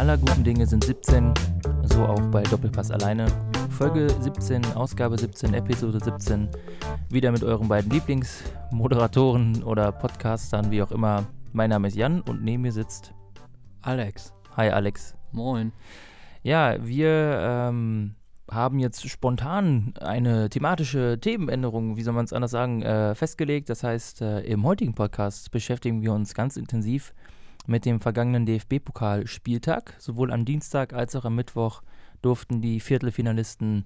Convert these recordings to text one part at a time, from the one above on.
aller guten Dinge sind 17, so auch bei Doppelpass alleine. Folge 17, Ausgabe 17, Episode 17. Wieder mit euren beiden Lieblingsmoderatoren oder Podcastern, wie auch immer. Mein Name ist Jan und neben mir sitzt Alex. Hi Alex. Moin. Ja, wir ähm, haben jetzt spontan eine thematische Themenänderung, wie soll man es anders sagen, äh, festgelegt. Das heißt, äh, im heutigen Podcast beschäftigen wir uns ganz intensiv mit dem vergangenen DFB-Pokalspieltag. Sowohl am Dienstag als auch am Mittwoch durften die Viertelfinalisten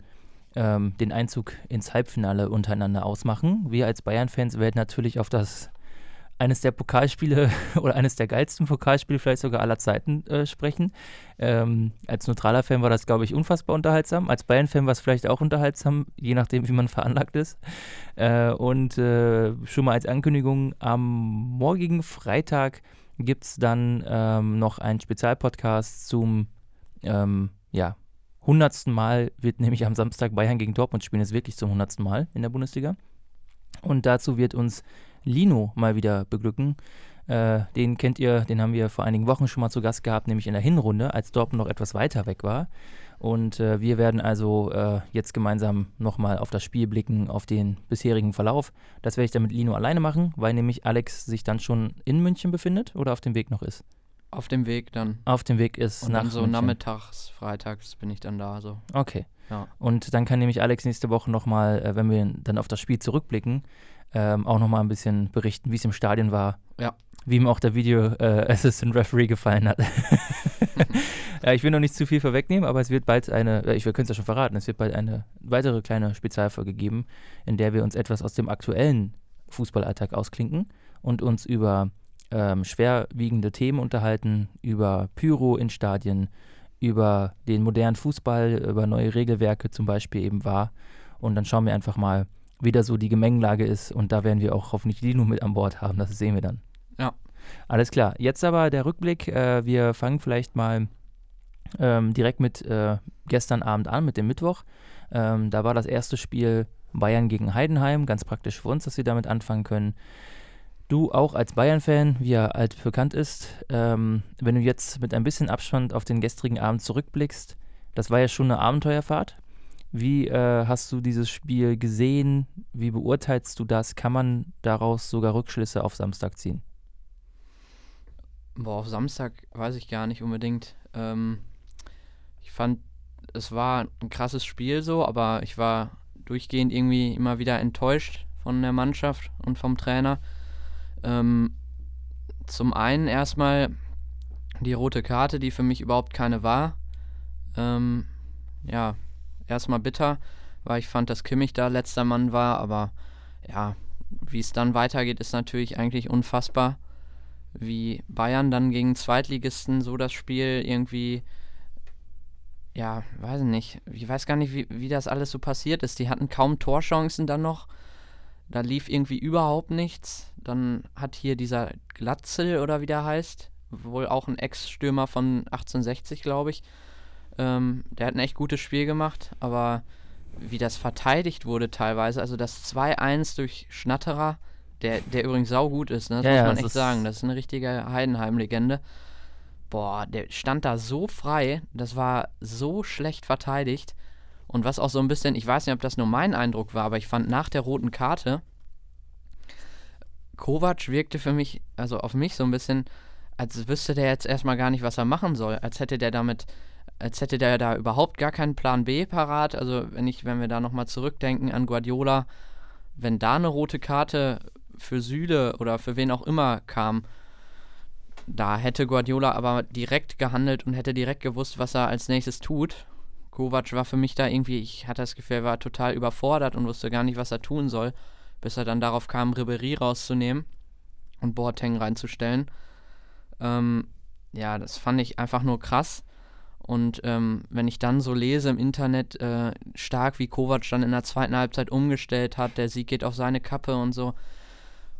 ähm, den Einzug ins Halbfinale untereinander ausmachen. Wir als Bayern-Fans werden natürlich auf das eines der Pokalspiele oder eines der geilsten Pokalspiele vielleicht sogar aller Zeiten äh, sprechen. Ähm, als neutraler Fan war das, glaube ich, unfassbar unterhaltsam. Als Bayern-Fan war es vielleicht auch unterhaltsam, je nachdem, wie man veranlagt ist. Äh, und äh, schon mal als Ankündigung, am morgigen Freitag gibt es dann ähm, noch einen Spezialpodcast zum ähm, ja, hundertsten Mal wird nämlich am Samstag Bayern gegen Dortmund spielen, ist wirklich zum hundertsten Mal in der Bundesliga. Und dazu wird uns Lino mal wieder beglücken. Äh, den kennt ihr, den haben wir vor einigen Wochen schon mal zu Gast gehabt, nämlich in der Hinrunde, als Dortmund noch etwas weiter weg war. Und äh, wir werden also äh, jetzt gemeinsam nochmal auf das Spiel blicken, auf den bisherigen Verlauf. Das werde ich dann mit Lino alleine machen, weil nämlich Alex sich dann schon in München befindet oder auf dem Weg noch ist. Auf dem Weg dann. Auf dem Weg ist Und nach dann so München. nachmittags, freitags bin ich dann da. So. Okay. Ja. Und dann kann nämlich Alex nächste Woche nochmal, äh, wenn wir dann auf das Spiel zurückblicken, ähm, auch nochmal ein bisschen berichten, wie es im Stadion war. Ja. Wie ihm auch der Video äh, Assistant Referee gefallen hat. ich will noch nicht zu viel vorwegnehmen, aber es wird bald eine, ich könnte es ja schon verraten, es wird bald eine weitere kleine Spezialfolge geben, in der wir uns etwas aus dem aktuellen Fußballalltag ausklinken und uns über ähm, schwerwiegende Themen unterhalten, über Pyro in Stadien, über den modernen Fußball, über neue Regelwerke zum Beispiel eben war. Und dann schauen wir einfach mal, wie da so die Gemengelage ist. Und da werden wir auch hoffentlich Lino mit an Bord haben. Das sehen wir dann. Ja. Alles klar. Jetzt aber der Rückblick. Äh, wir fangen vielleicht mal ähm, direkt mit äh, gestern Abend an, mit dem Mittwoch. Ähm, da war das erste Spiel Bayern gegen Heidenheim. Ganz praktisch für uns, dass wir damit anfangen können. Du auch als Bayern-Fan, wie er alt bekannt ist, ähm, wenn du jetzt mit ein bisschen Abstand auf den gestrigen Abend zurückblickst, das war ja schon eine Abenteuerfahrt. Wie äh, hast du dieses Spiel gesehen? Wie beurteilst du das? Kann man daraus sogar Rückschlüsse auf Samstag ziehen? Boah, auf Samstag weiß ich gar nicht unbedingt. Ähm, ich fand, es war ein krasses Spiel so, aber ich war durchgehend irgendwie immer wieder enttäuscht von der Mannschaft und vom Trainer. Ähm, zum einen erstmal die rote Karte, die für mich überhaupt keine war. Ähm, ja, erstmal bitter, weil ich fand, dass Kimmich da letzter Mann war, aber ja, wie es dann weitergeht, ist natürlich eigentlich unfassbar. Wie Bayern dann gegen Zweitligisten so das Spiel irgendwie, ja, weiß nicht, ich weiß gar nicht, wie, wie das alles so passiert ist. Die hatten kaum Torchancen dann noch. Da lief irgendwie überhaupt nichts. Dann hat hier dieser Glatzel oder wie der heißt, wohl auch ein Ex-Stürmer von 1860, glaube ich. Ähm, der hat ein echt gutes Spiel gemacht, aber wie das verteidigt wurde teilweise, also das 2-1 durch Schnatterer, der, der übrigens saugut ist, ne? das Ja, muss ja, man das echt sagen. Das ist eine richtige Heidenheim-Legende. Boah, der stand da so frei, das war so schlecht verteidigt. Und was auch so ein bisschen, ich weiß nicht, ob das nur mein Eindruck war, aber ich fand nach der roten Karte, Kovac wirkte für mich, also auf mich so ein bisschen, als wüsste der jetzt erstmal gar nicht, was er machen soll. Als hätte der damit, als hätte der da überhaupt gar keinen Plan B parat. Also wenn ich, wenn wir da nochmal zurückdenken an Guardiola, wenn da eine rote Karte für Süle oder für wen auch immer kam, da hätte Guardiola aber direkt gehandelt und hätte direkt gewusst, was er als nächstes tut. Kovac war für mich da irgendwie, ich hatte das Gefühl, er war total überfordert und wusste gar nicht, was er tun soll, bis er dann darauf kam, Ribery rauszunehmen und Boateng reinzustellen. Ähm, ja, das fand ich einfach nur krass. Und ähm, wenn ich dann so lese im Internet, äh, stark wie Kovac dann in der zweiten Halbzeit umgestellt hat, der Sieg geht auf seine Kappe und so.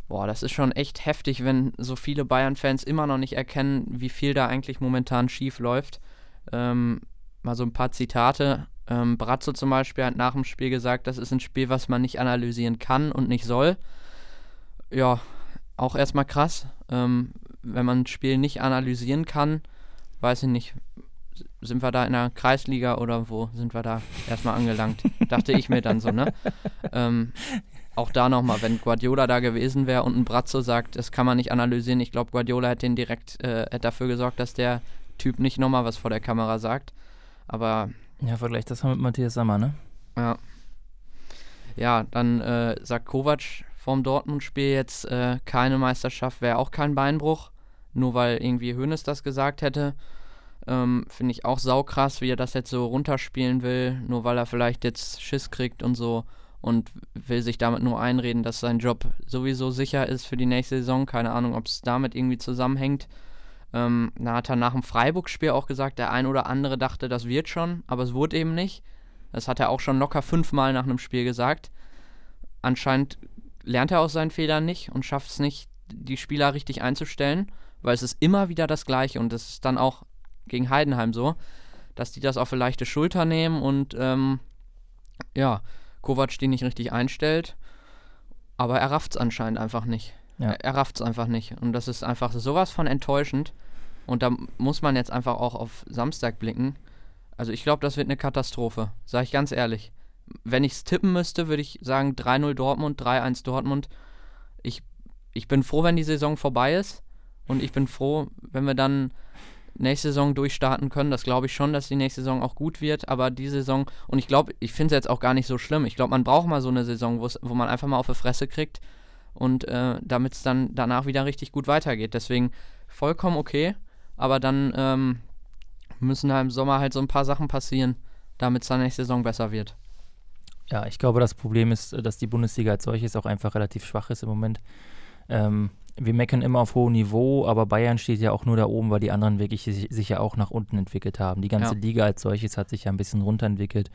Boah, das ist schon echt heftig, wenn so viele Bayern-Fans immer noch nicht erkennen, wie viel da eigentlich momentan schief läuft. Ähm, mal so ein paar Zitate. Ähm, Brazzo zum Beispiel hat nach dem Spiel gesagt, das ist ein Spiel, was man nicht analysieren kann und nicht soll. Ja, auch erstmal krass. Ähm, wenn man ein Spiel nicht analysieren kann, weiß ich nicht, sind wir da in der Kreisliga oder wo sind wir da erstmal angelangt? Dachte ich mir dann so, ne? Ähm, auch da nochmal, wenn Guardiola da gewesen wäre und ein Brazzo sagt, das kann man nicht analysieren, ich glaube, Guardiola hätte den direkt äh, dafür gesorgt, dass der Typ nicht nochmal was vor der Kamera sagt. Aber. Ja, vergleich das mal mit Matthias Sammer, ne? Ja. Ja, dann äh, sagt Kovac vorm Dortmund-Spiel jetzt äh, keine Meisterschaft, wäre auch kein Beinbruch. Nur weil irgendwie Hoeneß das gesagt hätte. Ähm, Finde ich auch saukrass, wie er das jetzt so runterspielen will, nur weil er vielleicht jetzt Schiss kriegt und so und will sich damit nur einreden, dass sein Job sowieso sicher ist für die nächste Saison. Keine Ahnung, ob es damit irgendwie zusammenhängt. Ähm, da hat er nach dem Freiburg-Spiel auch gesagt, der ein oder andere dachte, das wird schon, aber es wurde eben nicht. Das hat er auch schon locker fünfmal nach einem Spiel gesagt. Anscheinend lernt er aus seinen Fehlern nicht und schafft es nicht, die Spieler richtig einzustellen, weil es ist immer wieder das Gleiche und es ist dann auch gegen Heidenheim so, dass die das auf eine leichte Schulter nehmen und ähm, ja, Kovac die nicht richtig einstellt. Aber er rafft es anscheinend einfach nicht. Ja. Er, er rafft es einfach nicht. Und das ist einfach sowas von enttäuschend. Und da muss man jetzt einfach auch auf Samstag blicken. Also ich glaube, das wird eine Katastrophe, sage ich ganz ehrlich. Wenn ich es tippen müsste, würde ich sagen 3-0 Dortmund, 3-1 Dortmund. Ich, ich bin froh, wenn die Saison vorbei ist. Und ich bin froh, wenn wir dann nächste Saison durchstarten können. Das glaube ich schon, dass die nächste Saison auch gut wird. Aber die Saison, und ich glaube, ich finde es jetzt auch gar nicht so schlimm. Ich glaube, man braucht mal so eine Saison, wo man einfach mal auf die Fresse kriegt und äh, damit es dann danach wieder richtig gut weitergeht. Deswegen vollkommen okay. Aber dann ähm, müssen da im Sommer halt so ein paar Sachen passieren, damit es dann nächste Saison besser wird. Ja, ich glaube, das Problem ist, dass die Bundesliga als solches auch einfach relativ schwach ist im Moment. Ähm, wir meckern immer auf hohem Niveau, aber Bayern steht ja auch nur da oben, weil die anderen wirklich sich ja auch nach unten entwickelt haben. Die ganze ja. Liga als solches hat sich ja ein bisschen runterentwickelt.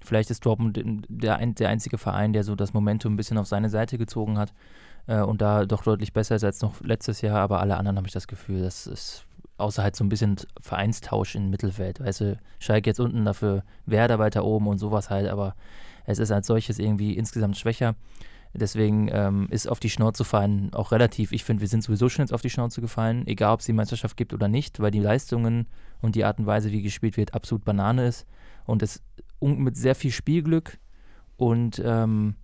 Vielleicht ist Dortmund der, der einzige Verein, der so das Momentum ein bisschen auf seine Seite gezogen hat äh, und da doch deutlich besser ist als noch letztes Jahr, aber alle anderen habe ich das Gefühl, das ist außer halt so ein bisschen Vereinstausch im Mittelfeld. Weißt du, Schalke jetzt unten dafür, Werder weiter oben und sowas halt, aber es ist als solches irgendwie insgesamt schwächer. Deswegen ähm, ist auf die Schnauze fallen auch relativ. Ich finde, wir sind sowieso schon jetzt auf die Schnauze gefallen, egal ob es die Meisterschaft gibt oder nicht, weil die Leistungen und die Art und Weise, wie gespielt wird, absolut Banane ist. Und es mit sehr viel Spielglück und ähm,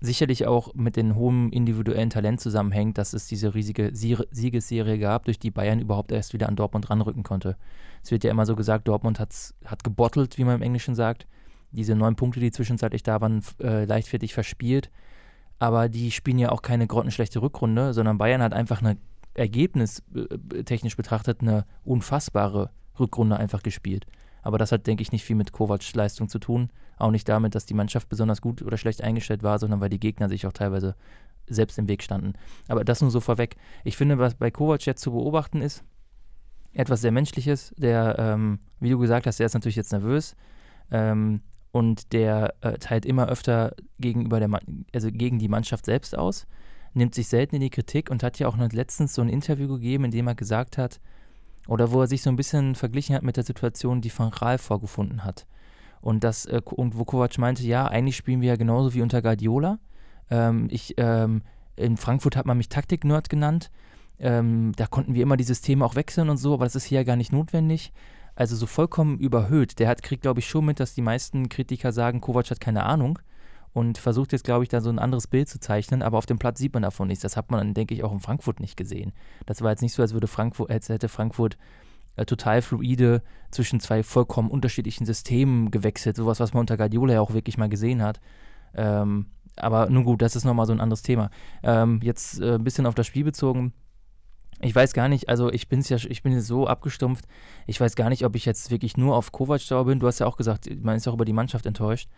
sicherlich auch mit dem hohen individuellen Talent zusammenhängt, dass es diese riesige Siegesserie gab, durch die Bayern überhaupt erst wieder an Dortmund ranrücken konnte. Es wird ja immer so gesagt, Dortmund hat gebottelt, wie man im Englischen sagt. Diese neun Punkte, die zwischenzeitlich da waren, äh, leichtfertig verspielt aber die spielen ja auch keine grottenschlechte Rückrunde, sondern Bayern hat einfach eine ergebnistechnisch betrachtet eine unfassbare Rückrunde einfach gespielt. Aber das hat, denke ich, nicht viel mit Kovacs Leistung zu tun. Auch nicht damit, dass die Mannschaft besonders gut oder schlecht eingestellt war, sondern weil die Gegner sich auch teilweise selbst im Weg standen. Aber das nur so vorweg. Ich finde, was bei Kovac jetzt zu beobachten ist, etwas sehr Menschliches. Der, ähm, wie du gesagt hast, der ist natürlich jetzt nervös. Ähm, und der äh, teilt immer öfter gegenüber der also gegen die Mannschaft selbst aus, nimmt sich selten in die Kritik und hat ja auch letztens so ein Interview gegeben, in dem er gesagt hat, oder wo er sich so ein bisschen verglichen hat mit der Situation, die Van Raal vorgefunden hat. Und, das, äh, und wo Kovac meinte, ja, eigentlich spielen wir ja genauso wie unter Guardiola. Ähm, ich, ähm, in Frankfurt hat man mich Taktik-Nerd genannt. Ähm, da konnten wir immer die Systeme auch wechseln und so, aber das ist hier ja gar nicht notwendig also so vollkommen überhöht. Der hat, kriegt, glaube ich, schon mit, dass die meisten Kritiker sagen, Kovac hat keine Ahnung und versucht jetzt, glaube ich, da so ein anderes Bild zu zeichnen, aber auf dem Platz sieht man davon nichts. Das hat man, denke ich, auch in Frankfurt nicht gesehen. Das war jetzt nicht so, als würde Frankfurt, als hätte Frankfurt äh, total fluide zwischen zwei vollkommen unterschiedlichen Systemen gewechselt. Sowas, was man unter Guardiola ja auch wirklich mal gesehen hat. Ähm, aber nun gut, das ist nochmal so ein anderes Thema. Ähm, jetzt äh, ein bisschen auf das Spiel bezogen ich weiß gar nicht, also ich bin's ja, ich bin so abgestumpft. Ich weiß gar nicht, ob ich jetzt wirklich nur auf Kovac sauer bin. Du hast ja auch gesagt, man ist auch über die Mannschaft enttäuscht.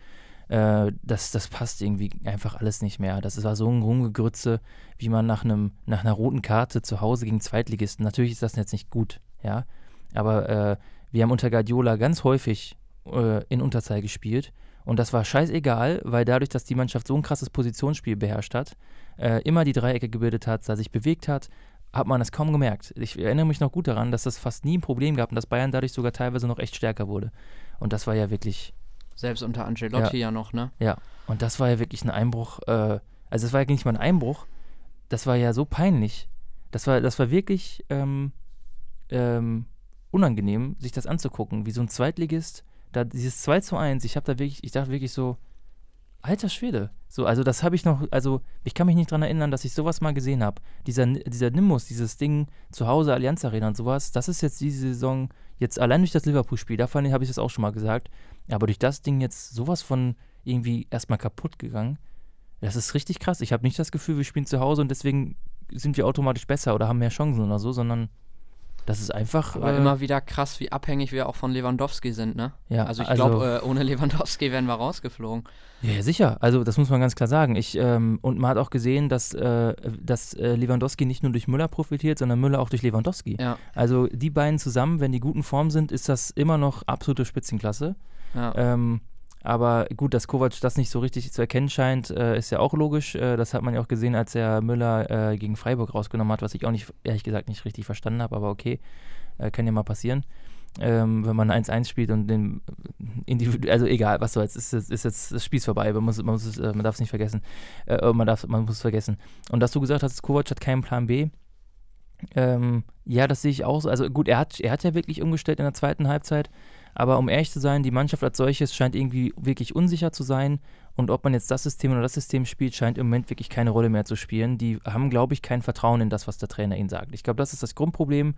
Äh, das, das passt irgendwie einfach alles nicht mehr. Das war so ein Rumgegrütze, wie man nach einem, nach einer roten Karte zu Hause gegen Zweitligisten. Natürlich ist das jetzt nicht gut, ja. Aber äh, wir haben unter Guardiola ganz häufig äh, in Unterzahl gespielt. Und das war scheißegal, weil dadurch, dass die Mannschaft so ein krasses Positionsspiel beherrscht hat, äh, immer die Dreiecke gebildet hat, da sich bewegt hat, hat man es kaum gemerkt. Ich erinnere mich noch gut daran, dass das fast nie ein Problem gab und dass Bayern dadurch sogar teilweise noch echt stärker wurde. Und das war ja wirklich. Selbst unter Ancelotti ja, ja noch, ne? Ja, und das war ja wirklich ein Einbruch. Äh, also, es war ja nicht mal ein Einbruch. Das war ja so peinlich. Das war, das war wirklich ähm, ähm, unangenehm, sich das anzugucken, wie so ein Zweitligist, da dieses 2 zu 1, ich habe da wirklich, ich dachte wirklich so, alter Schwede. So, also das habe ich noch, also ich kann mich nicht daran erinnern, dass ich sowas mal gesehen habe. Dieser, dieser Nimbus, dieses Ding zu Hause, Allianz Arena und sowas, das ist jetzt diese Saison, jetzt allein durch das Liverpool-Spiel, da habe ich es auch schon mal gesagt, aber durch das Ding jetzt sowas von irgendwie erstmal kaputt gegangen. Das ist richtig krass. Ich habe nicht das Gefühl, wir spielen zu Hause und deswegen sind wir automatisch besser oder haben mehr Chancen oder so, sondern das ist einfach. Aber äh, immer wieder krass, wie abhängig wir auch von Lewandowski sind, ne? Ja, Also ich also- glaube, äh, ohne Lewandowski wären wir rausgeflogen. Ja, sicher. Also das muss man ganz klar sagen. Ich, ähm, und man hat auch gesehen, dass, äh, dass äh, Lewandowski nicht nur durch Müller profitiert, sondern Müller auch durch Lewandowski. Ja, Also die beiden zusammen, wenn die guten Form sind, ist das immer noch absolute Spitzenklasse. ja. Ähm, aber gut, dass Kovac das nicht so richtig zu erkennen scheint, äh, ist ja auch logisch. Äh, das hat man ja auch gesehen, als er Müller äh, gegen Freiburg rausgenommen hat, was ich auch nicht, ehrlich gesagt, nicht richtig verstanden habe, aber okay, äh, kann ja mal passieren. Ähm, wenn man 1-1 spielt und den individu also egal, was soll's, ist, ist, ist jetzt das Spiel ist vorbei, man, muss, man, muss, äh, man darf es nicht vergessen. Äh, man, darf, man muss es vergessen. Und dass du gesagt hast, Kovac hat keinen Plan B, ähm, ja, das sehe ich auch so. Also gut, er hat, er hat ja wirklich umgestellt in der zweiten Halbzeit, aber um ehrlich zu sein, die Mannschaft als solches scheint irgendwie wirklich unsicher zu sein. Und ob man jetzt das System oder das System spielt, scheint im Moment wirklich keine Rolle mehr zu spielen. Die haben, glaube ich, kein Vertrauen in das, was der Trainer ihnen sagt. Ich glaube, das ist das Grundproblem.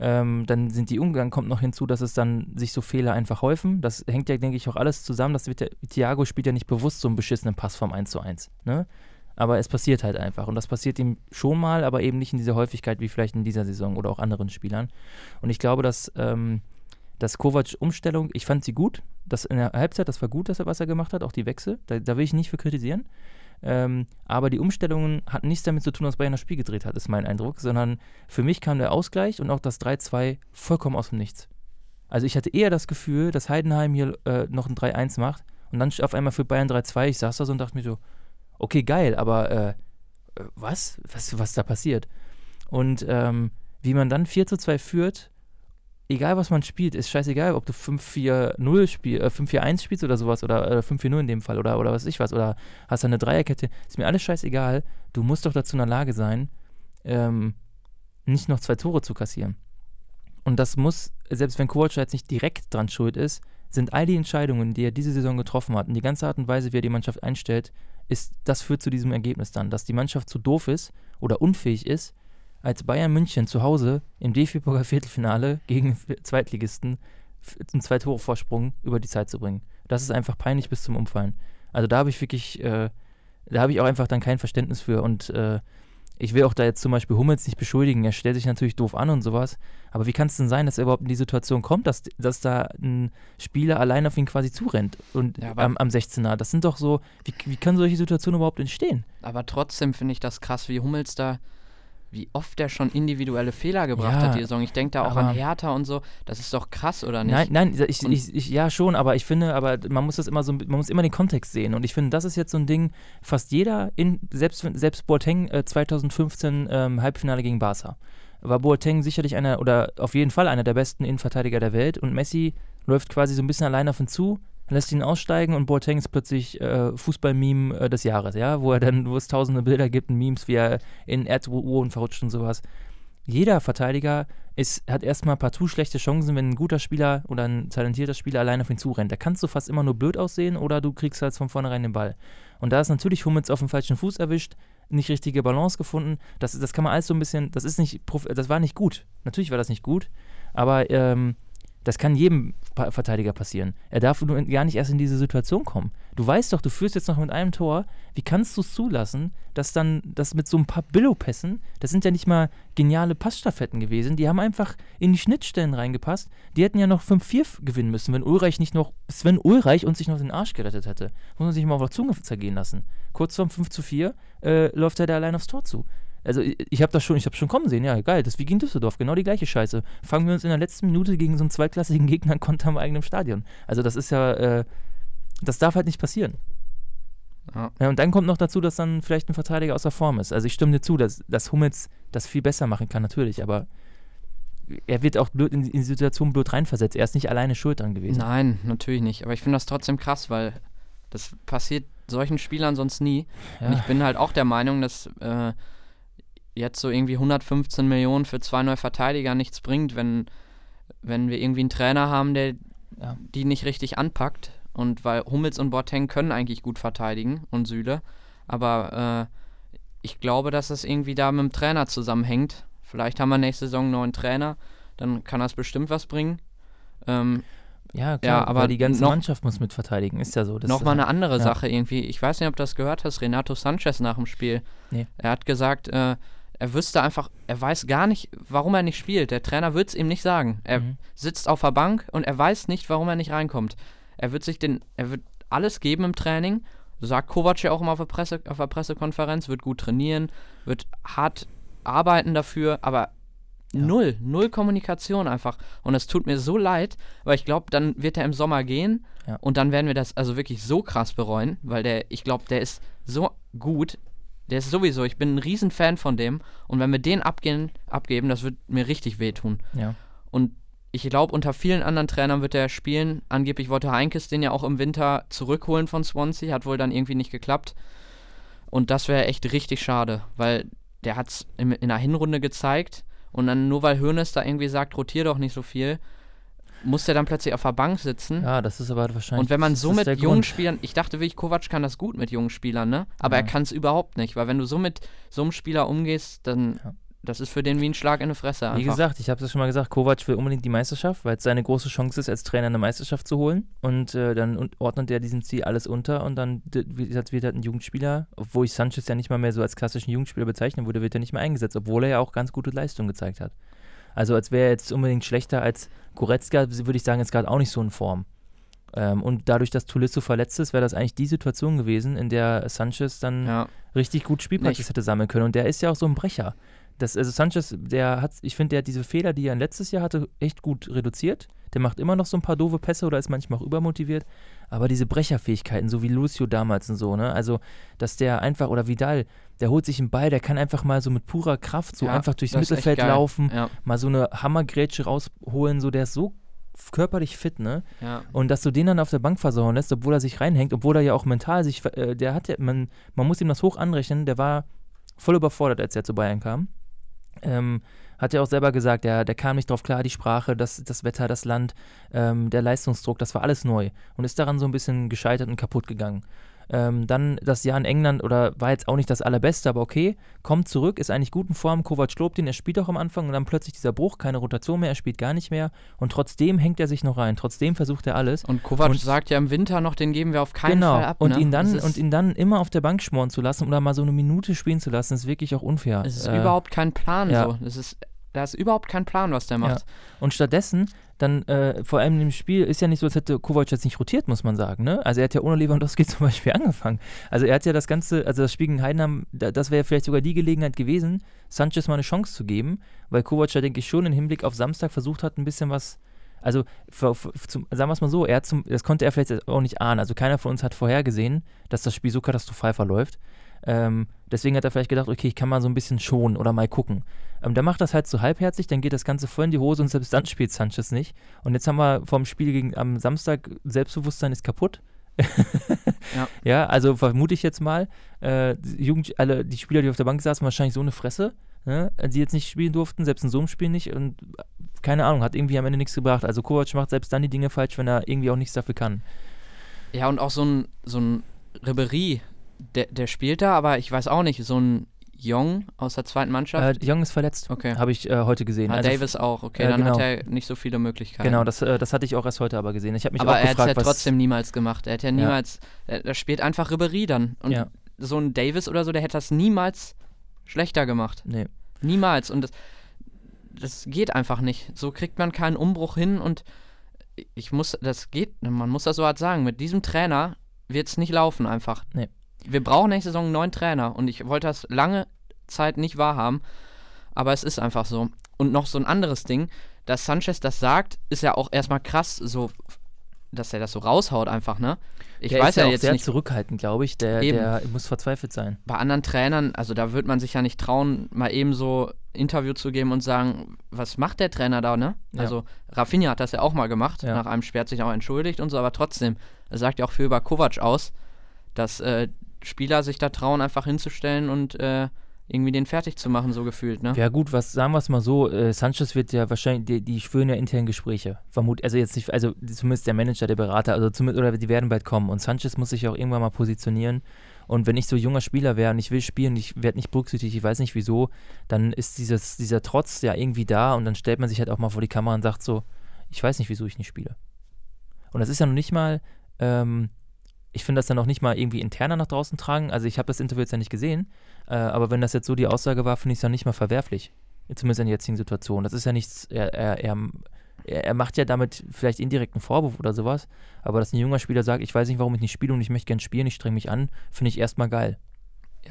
Ähm, dann sind die Umgang, kommt noch hinzu, dass es dann sich so Fehler einfach häufen. Das hängt ja, denke ich, auch alles zusammen. Das wird der, Thiago spielt ja nicht bewusst so einen beschissenen Pass vom 1 zu 1. Ne? Aber es passiert halt einfach. Und das passiert ihm schon mal, aber eben nicht in dieser Häufigkeit wie vielleicht in dieser Saison oder auch anderen Spielern. Und ich glaube, dass, ähm, dass Kovac-Umstellung, ich fand sie gut. Das in der Halbzeit, das war gut, dass er, was er gemacht hat, auch die Wechsel. Da, da will ich nicht für kritisieren. Ähm, aber die Umstellungen hatten nichts damit zu tun, dass Bayern das Spiel gedreht hat, ist mein Eindruck, sondern für mich kam der Ausgleich und auch das 3-2 vollkommen aus dem Nichts. Also ich hatte eher das Gefühl, dass Heidenheim hier äh, noch ein 3-1 macht und dann auf einmal für Bayern 3-2. Ich saß da so und dachte mir so, okay, geil, aber äh, äh, was? was? Was da passiert? Und ähm, wie man dann 4 zu 2 führt, egal was man spielt, ist scheißegal, ob du 5-4-0 spiel, äh, 5-4-1 spielst oder sowas oder äh, 5-4-0 in dem Fall oder, oder was ich was oder hast da eine Dreierkette, ist mir alles scheißegal. Du musst doch dazu in der Lage sein, ähm, nicht noch zwei Tore zu kassieren. Und das muss, selbst wenn Kovac jetzt nicht direkt dran schuld ist, sind all die Entscheidungen, die er diese Saison getroffen hat und die ganze Art und Weise, wie er die Mannschaft einstellt, ist, das führt zu diesem Ergebnis dann, dass die Mannschaft zu doof ist oder unfähig ist, als Bayern München zu Hause im DFB-Pokal Viertelfinale gegen Zweitligisten einen zwei Tore Vorsprung über die Zeit zu bringen. Das ist einfach peinlich bis zum Umfallen. Also da habe ich wirklich, äh, da habe ich auch einfach dann kein Verständnis für und äh, ich will auch da jetzt zum Beispiel Hummels nicht beschuldigen. Er stellt sich natürlich doof an und sowas. Aber wie kann es denn sein, dass er überhaupt in die Situation kommt, dass, dass da ein Spieler allein auf ihn quasi zurennt und Ja, am, am 16er? Das sind doch so, wie, wie können solche Situationen überhaupt entstehen? Aber trotzdem finde ich das krass, wie Hummels da, wie oft der schon individuelle Fehler gebracht Ja, hat, die Saison. Ich denke da auch an Hertha und so. Das ist doch krass, oder nicht? Nein, nein, ich, ich, ich, ja schon, aber ich finde, aber man muss das immer so, man muss immer den Kontext sehen. Und ich finde, das ist jetzt so ein Ding, fast jeder, in, selbst, selbst Boateng äh, 2015 ähm, Halbfinale gegen Barca, war Boateng sicherlich einer, oder auf jeden Fall einer der besten Innenverteidiger der Welt. Und Messi läuft quasi so ein bisschen allein auf ihn zu, lässt ihn aussteigen und Boateng ist plötzlich äh, Fußball-Meme äh, des Jahres, ja, wo er dann, wo es tausende Bilder gibt, und Memes, wie er in Erdboden verrutscht und sowas jeder Verteidiger ist, hat erstmal partout schlechte Chancen, wenn ein guter Spieler oder ein talentierter Spieler allein auf ihn zurennt. Da kannst du fast immer nur blöd aussehen oder du kriegst halt von vornherein den Ball. Und da ist natürlich Hummels auf dem falschen Fuß erwischt, nicht richtige Balance gefunden. Das, das kann man alles so ein bisschen, das ist nicht, das war nicht gut. Natürlich war das nicht gut, aber ähm, das kann jedem Verteidiger passieren. Er darf nur gar nicht erst in diese Situation kommen. Du weißt doch, du führst jetzt noch mit einem Tor. Wie kannst du es zulassen, dass dann das mit so ein paar Billo-Pässen, das sind ja nicht mal geniale Passstaffetten gewesen, die haben einfach in die Schnittstellen reingepasst. Die hätten ja noch 5-4 gewinnen müssen, wenn Ulreich nicht noch, Sven Ulreich uns sich noch den Arsch gerettet hätte. Muss man sich mal auf der Zunge zergehen lassen. Kurz vorm 5 zu 4 äh, läuft er da allein aufs Tor zu. Also ich, ich habe das schon, ich habe schon kommen sehen, ja geil, das ist wie gegen Düsseldorf, genau die gleiche Scheiße. Fangen wir uns in der letzten Minute gegen so einen zweitklassigen Gegner an Konter im eigenen Stadion. Also das ist ja, äh, das darf halt nicht passieren. Ja. Ja, und dann kommt noch dazu, dass dann vielleicht ein Verteidiger außer Form ist. Also ich stimme dir zu, dass, dass Hummels das viel besser machen kann, natürlich, aber er wird auch blöd in, in die Situation blöd reinversetzt. Er ist nicht alleine schuld dran gewesen. Nein, natürlich nicht. Aber ich finde das trotzdem krass, weil das passiert solchen Spielern sonst nie. Und ich Ja. bin halt auch der Meinung, dass äh, jetzt so irgendwie 115 Millionen für zwei neue Verteidiger nichts bringt, wenn wenn wir irgendwie einen Trainer haben, der Ja. die nicht richtig anpackt. Und weil Hummels und Boateng können eigentlich gut verteidigen und Süle. Aber äh, ich glaube, dass das irgendwie da mit dem Trainer zusammenhängt. Vielleicht haben wir nächste Saison einen neuen Trainer, dann kann das bestimmt was bringen. Ähm, Ja, klar, aber aber die ganze noch- Mannschaft muss mit verteidigen, ist ja so. Nochmal eine andere ja. Sache irgendwie. Ich weiß nicht, ob du das gehört hast, Renato Sanchez nach dem Spiel. Nee. Er hat gesagt, äh, er wüsste einfach, er weiß gar nicht, warum er nicht spielt. Der Trainer wird es ihm nicht sagen. Er Mhm. sitzt auf der Bank und er weiß nicht, warum er nicht reinkommt. Er wird sich den, er wird alles geben im Training. Sagt Kovac ja auch immer auf der, Presse, auf der Pressekonferenz, wird gut trainieren, wird hart arbeiten dafür, aber Ja. null, null Kommunikation einfach. Und es tut mir so leid, weil ich glaube, dann wird er im Sommer gehen Ja. und dann werden wir das also wirklich so krass bereuen, weil der, ich glaube, der ist so gut. Der ist sowieso, ich bin ein Riesenfan von dem. Und wenn wir den abgehen, abgeben, das wird mir richtig wehtun. Ja. Und ich glaube, unter vielen anderen Trainern wird er spielen. Angeblich wollte Heinkes den ja auch im Winter zurückholen von Swansea, hat wohl dann irgendwie nicht geklappt. Und das wäre echt richtig schade, weil der hat es in, in der Hinrunde gezeigt. Und dann nur weil Hoeneß da irgendwie sagt, rotier doch nicht so viel, muss der dann plötzlich auf der Bank sitzen. ja, das ist aber wahrscheinlich. Und wenn man so mit jungen Grund. Spielern, ich dachte wirklich, Kovac kann das gut mit jungen Spielern, ne? Aber Ja. er kann es überhaupt nicht, weil wenn du so mit so einem Spieler umgehst, dann Ja. das ist für den wie ein Schlag in die Fresse einfach. Wie gesagt, ich habe es schon mal gesagt, Kovac will unbedingt die Meisterschaft, weil es seine große Chance ist, als Trainer eine Meisterschaft zu holen. Und äh, dann ordnet er diesem Ziel alles unter und dann wird halt ein Jugendspieler, obwohl ich Sanchez ja nicht mal mehr so als klassischen Jugendspieler bezeichnen würde, wird er nicht mehr eingesetzt, obwohl er ja auch ganz gute Leistung gezeigt hat. Also als wäre er jetzt unbedingt schlechter als Goretzka, würde ich sagen, ist gerade auch nicht so in Form. Ähm, und dadurch, dass Tulisso verletzt ist, wäre das eigentlich die Situation gewesen, in der Sanchez dann ja. richtig gut Spielpraxis hätte sammeln können. Und der ist ja auch so ein Brecher. Das, also Sanchez, der hat, ich finde, der hat diese Fehler, die er letztes Jahr hatte, echt gut reduziert. Der macht immer noch so ein paar doofe Pässe oder ist manchmal auch übermotiviert. Aber diese Brecherfähigkeiten, so wie Lucio damals und so, ne? Also, dass der einfach, oder Vidal, der holt sich einen Ball, der kann einfach mal so mit purer Kraft so Ja, einfach durchs Mittelfeld laufen, Ja, mal so eine Hammergrätsche rausholen, so der ist so körperlich fit, ne? ja. Und dass du den dann auf der Bank versauen lässt, obwohl er sich reinhängt, obwohl er ja auch mental sich, äh, der hat ja, man, man muss ihm das hoch anrechnen, der war voll überfordert, als er zu Bayern kam. Ähm, hat ja auch selber gesagt, der, der kam nicht drauf klar, die Sprache, das, das Wetter, das Land, ähm, der Leistungsdruck, das war alles neu und ist daran so ein bisschen gescheitert und kaputt gegangen. Ähm, dann das Jahr in England oder war jetzt auch nicht das allerbeste, aber okay, kommt zurück, ist eigentlich gut in Form, Kovac lobt ihn, er spielt auch am Anfang und dann plötzlich dieser Bruch, keine Rotation mehr, er spielt gar nicht mehr und trotzdem hängt er sich noch rein, trotzdem versucht er alles. Und Kovac Und- sagt ja im Winter noch, den geben wir auf keinen genau. Fall ab. und ne? ihn dann und ihn dann immer auf der Bank schmoren zu lassen oder mal so eine Minute spielen zu lassen, ist wirklich auch unfair. es ist Äh, überhaupt kein Plan ja. so. Das ist, da ist überhaupt kein Plan, was der macht. Und stattdessen, dann äh, vor allem im Spiel, ist ja nicht so, als hätte Kovac jetzt nicht rotiert, muss man sagen. Ne? Also er hat ja ohne Lewandowski zum Beispiel angefangen. Also er hat ja das Ganze, also das Spiel gegen Heidenheim, da, das wäre vielleicht sogar die Gelegenheit gewesen, Sanchez mal eine Chance zu geben, weil Kovac ja, denke ich, schon im Hinblick auf Samstag versucht hat, ein bisschen was. Also, für, für, zum, sagen wir es mal so, er zum, das konnte er vielleicht auch nicht ahnen. Also, keiner von uns hat vorhergesehen, dass das Spiel so katastrophal verläuft. Ähm, deswegen hat er vielleicht gedacht, okay, ich kann mal so ein bisschen schonen oder mal gucken. Ähm, der macht das halt so halbherzig, dann geht das Ganze voll in die Hose und selbst dann spielt Sanchez nicht. Und jetzt haben wir vom Spiel gegen am Samstag, Selbstbewusstsein ist kaputt. Ja. ja, also vermute ich jetzt mal, äh, die Jugend, alle, die Spieler, die auf der Bank saßen, wahrscheinlich so eine Fresse, ne, die jetzt nicht spielen durften, selbst in so einem Spiel nicht. Und keine Ahnung, hat irgendwie am Ende nichts gebracht. Also Kovac macht selbst dann die Dinge falsch, wenn er irgendwie auch nichts dafür kann. Ja, und auch so ein, so ein Ribery, der, der spielt da, aber ich weiß auch nicht, so ein Jong aus der zweiten Äh, Mannschaft. Young ist verletzt, okay. habe ich äh, heute gesehen. Ah, Also, Davis auch, okay, Ja, dann genau. hat er nicht so viele Möglichkeiten. Genau, das, äh, das hatte ich auch erst heute aber gesehen. Ich habe mich aber auch er hat es ja trotzdem niemals gemacht. Er hat ja niemals, er, da spielt einfach Ribery dann. Und Ja. so ein Davis oder so, der hätte das niemals schlechter gemacht. Nee. Niemals. Und das, das geht einfach nicht. So kriegt man keinen Umbruch hin und ich muss, das geht, man muss das so hart sagen, mit diesem Trainer wird es nicht laufen einfach. Nee. Wir brauchen nächste Saison einen neuen Trainer und ich wollte das lange Zeit nicht wahrhaben, aber es ist einfach so. Und noch so ein anderes Ding, dass Sanchez das sagt, ist ja auch erstmal krass, so, dass er das so raushaut einfach, ne? Ich der weiß ist ja, ja jetzt sehr nicht, zurückhaltend, glaube ich. Der, Eben. der muss verzweifelt sein. bei anderen Trainern, also da wird man sich ja nicht trauen, mal eben so Interview zu geben und sagen, was macht der Trainer da, ne? Ja. Also Rafinha hat das ja auch mal gemacht, Ja. nach einem hat sich auch entschuldigt und so, aber trotzdem, er sagt ja auch viel über Kovac aus, dass äh, Spieler sich da trauen, einfach hinzustellen und äh, irgendwie den fertig zu machen, so gefühlt, ne? Ja gut, was sagen wir es mal so, äh, Sanchez wird ja wahrscheinlich, die, die führen ja intern Gespräche. Vermut, also jetzt nicht, also zumindest der Manager, der Berater, also zumindest, oder die werden bald kommen. Und Sanchez muss sich auch irgendwann mal positionieren. Und wenn ich so junger Spieler wäre und ich will spielen, ich werde nicht berücksichtigt, ich weiß nicht wieso, dann ist dieses, dieser Trotz ja irgendwie da und dann stellt man sich halt auch mal vor die Kamera und sagt so, ich weiß nicht, wieso ich nicht spiele. Und das ist ja noch nicht mal, ähm, ich finde das dann noch nicht mal irgendwie interner nach draußen tragen. Also ich habe das Interview jetzt ja nicht gesehen, äh, aber wenn das jetzt so die Aussage war, finde ich es ja nicht mal verwerflich. Zumindest in der jetzigen Situation. Das ist ja nichts, er, er, er, er macht ja damit vielleicht indirekt einen Vorwurf oder sowas, aber dass ein junger Spieler sagt, ich weiß nicht, warum ich nicht spiele und ich möchte gerne spielen, ich streng mich an, finde ich erstmal geil.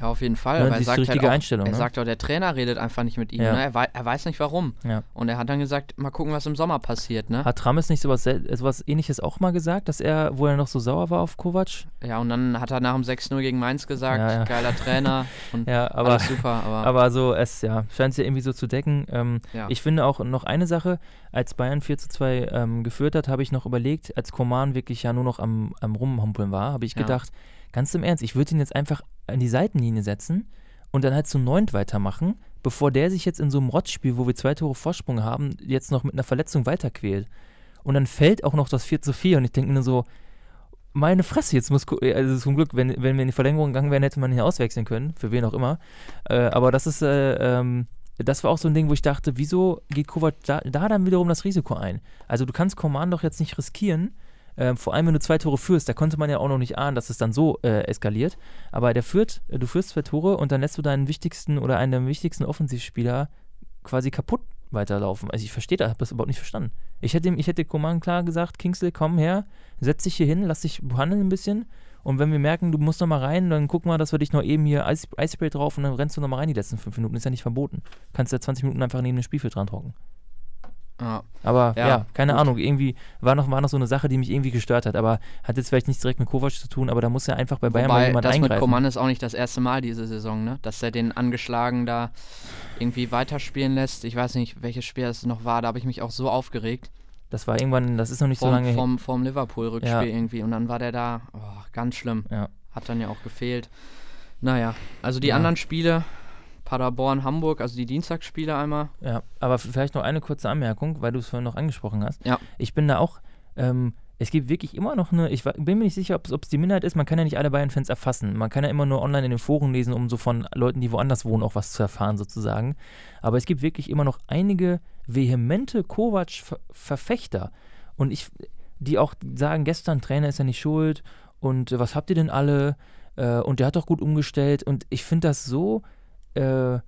Ja, auf jeden Fall. Ja, das er ist die sagt, halt richtige auch, Einstellung, er ne? sagt auch, der Trainer redet einfach nicht mit ihm. Ja. Ne? Er, wei er weiß nicht warum. Ja. Und er hat dann gesagt, mal gucken, was im Sommer passiert. Ne? Hat Rames nicht sowas, sowas ähnliches auch mal gesagt, dass er, wo er noch so sauer war auf Kovac? Ja, und dann hat er nach dem 6-0 gegen Mainz gesagt, geiler Trainer und Ja, aber, super. Aber, aber so, es ja, scheint es ja irgendwie so zu decken. Ähm, ja. Ich finde auch noch eine Sache, als Bayern 4 zu 2 ähm, geführt hat, habe ich noch überlegt, als Koman wirklich ja nur noch am, am Rumhumpeln war, habe ich gedacht, ganz im Ernst, ich würde ihn jetzt einfach an die Seitenlinie setzen und dann halt zu neunt weitermachen, bevor der sich jetzt in so einem Rotzspiel, wo wir zwei Tore Vorsprung haben, jetzt noch mit einer Verletzung weiterquält. Und dann fällt auch noch das 4 zu 4 und ich denke mir so, meine Fresse, jetzt muss, Ko- also zum Glück, wenn, wenn wir in die Verlängerung gegangen wären, hätte man ihn auswechseln können, für wen auch immer. Äh, aber das ist, äh, ähm, das war auch so ein Ding, wo ich dachte, wieso geht Kovac da, da dann wiederum das Risiko ein? Also du kannst Coman doch jetzt nicht riskieren, äh, vor allem wenn du zwei Tore führst, da konnte man ja auch noch nicht ahnen, dass es dann so äh, eskaliert. Aber der führt, äh, du führst zwei Tore und dann lässt du deinen wichtigsten oder einen der wichtigsten Offensivspieler quasi kaputt weiterlaufen. Also ich verstehe das, habe das überhaupt nicht verstanden. Ich hätte, ich hätte Coman klar gesagt, Kingsley, komm her, setz dich hier hin, lass dich behandeln ein bisschen. Und wenn wir merken, du musst noch mal rein, dann gucken wir, dass wir dich noch eben hier Eis, Eisspray drauf und dann rennst du noch mal rein die letzten fünf Minuten. Ist ja nicht verboten. Kannst ja 20 Minuten einfach neben dem Spielfeld dran trocken. Ja. Aber ja, Ja, keine gut. Ahnung, irgendwie war noch, war noch so eine Sache, die mich irgendwie gestört hat. Aber hat jetzt vielleicht nichts direkt mit Kovac zu tun, aber da muss ja einfach bei Bayern mal Wobei, jemand das mit eingreifen. Coman ist auch nicht das erste Mal diese Saison, ne? Dass er den angeschlagen da irgendwie weiterspielen lässt. Ich weiß nicht, welches Spiel es noch war, da habe ich mich auch so aufgeregt. Das war irgendwann, das ist noch nicht so Vom, lange her. vom, vom Liverpool-Rückspiel Ja. irgendwie. Und dann war der da, oh, ganz schlimm. Ja. Hat dann ja auch gefehlt. Naja, also die anderen Spiele, Paderborn, Hamburg, also die Dienstagsspiele einmal. Ja, aber vielleicht noch eine kurze Anmerkung, weil du es vorhin noch angesprochen hast. Ja. Ich bin da auch, ähm, es gibt wirklich immer noch eine, ich bin mir nicht sicher, ob es die Minderheit ist, man kann ja nicht alle Bayern-Fans erfassen. Man kann ja immer nur online in den Foren lesen, um so von Leuten, die woanders wohnen, auch was zu erfahren sozusagen. Aber es gibt wirklich immer noch einige vehemente Kovac-Verfechter und ich, die auch sagen, gestern Trainer ist ja nicht schuld und äh, was habt ihr denn alle? Äh, und der hat doch gut umgestellt und ich finde das so, äh,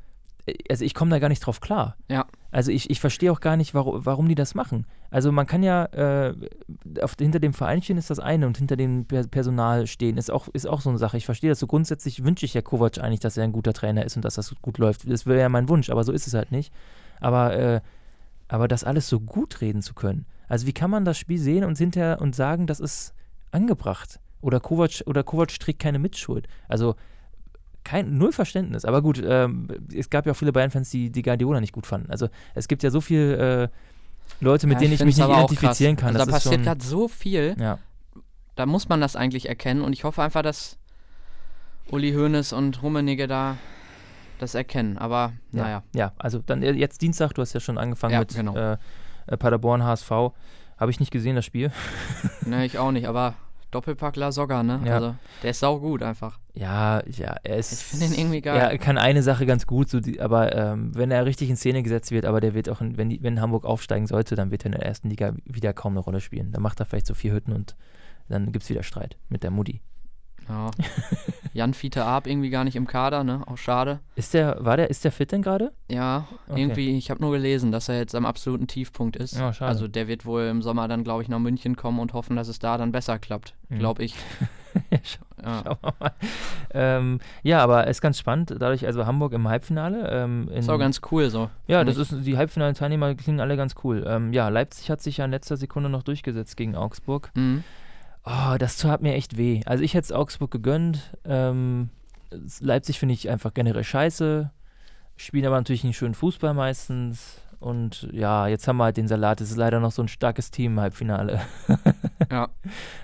also ich komme da gar nicht drauf klar. Ja. Also ich, ich verstehe auch gar nicht, warum, warum die das machen. Also man kann ja äh, auf, hinter dem Verein stehen ist das eine und hinter dem Per- Personal stehen ist auch, ist auch so eine Sache. Ich verstehe das so grundsätzlich wünsche ich ja Kovac eigentlich, dass er ein guter Trainer ist und dass das gut läuft. Das wäre ja mein Wunsch, aber so ist es halt nicht. Aber, äh, aber das alles so gut reden zu können. Also wie kann man das Spiel sehen und hinterher und sagen, das ist angebracht? Oder Kovac, oder Kovac trägt keine Mitschuld. Also kein, null Verständnis. Aber gut, ähm, es gab ja auch viele Bayern-Fans, die, die Guardiola nicht gut fanden. Also es gibt ja so viele äh, Leute, mit Ja, denen ich, find's mich nicht identifizieren kann. Also da passiert gerade so viel, ja, da muss man das eigentlich erkennen und ich hoffe einfach, dass Uli Hoeneß und Rummenigge da das erkennen. Aber ja, naja, ja, also dann äh, jetzt Dienstag, du hast ja schon angefangen mit genau. äh, äh, Paderborn HSV. Habe ich nicht gesehen, das Spiel. ne, ich auch nicht, aber Doppelpack La Soga, ne? Ja. Also der ist saugut einfach. Ja, ja, er ist. Ich finde ihn irgendwie geil. Er kann eine Sache ganz gut, so die, aber ähm, wenn er richtig in Szene gesetzt wird, aber der wird auch, in, wenn, die, wenn Hamburg aufsteigen sollte, dann wird er in der ersten Liga wieder kaum eine Rolle spielen. Dann macht er vielleicht so vier Hütten und dann gibt es wieder Streit mit der Mutti. Ja. Jan Fiete Arp irgendwie gar nicht im Kader, ne? Auch schade. Ist der, war der, ist der fit denn gerade? Ja, Okay. irgendwie, ich habe nur gelesen, dass er jetzt am absoluten Tiefpunkt ist. Ja, schade. Also der wird wohl im Sommer dann, glaube ich, nach München kommen und hoffen, dass es da dann besser klappt. Mhm. Glaube ich. Schau, Ja. schauen wir mal. Ähm, ja, aber ist ganz spannend, dadurch, also Hamburg im Halbfinale. Ähm, Ist auch ganz cool so. ja, das ist, die Halbfinale-Teilnehmer klingen alle ganz cool. Ähm, ja, Leipzig hat sich ja in letzter Sekunde noch durchgesetzt gegen Augsburg. Mhm. Oh, das tat mir echt weh. Also ich hätte es Augsburg gegönnt. Ähm, Leipzig finde ich einfach generell scheiße. Spielen aber natürlich einen schönen Fußball meistens. Und ja, jetzt haben wir halt den Salat. Es ist leider noch so ein starkes Team im Halbfinale. Ja.